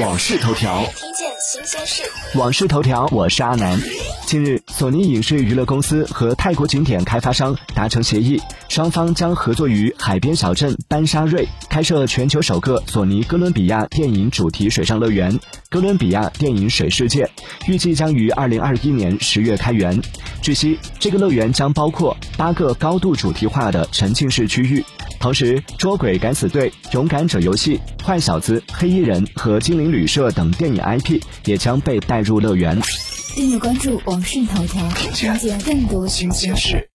往事头条，听见新鲜事。往事头条，我是阿南。近日，索尼影视娱乐公司和泰国景点开发商达成协议，双方将合作于海边小镇班沙瑞开设全球首个索尼哥伦比亚电影主题水上乐园——哥伦比亚电影水世界，预计将于二零二一年十月开园。据悉，这个乐园将包括八个高度主题化的沉浸式区域。同时，《捉鬼敢死队》《勇敢者游戏》《坏小子》《黑衣人》和《精灵旅社》等电影 IP 也将被带入乐园。订阅关注网讯头条，了解更多新鲜事。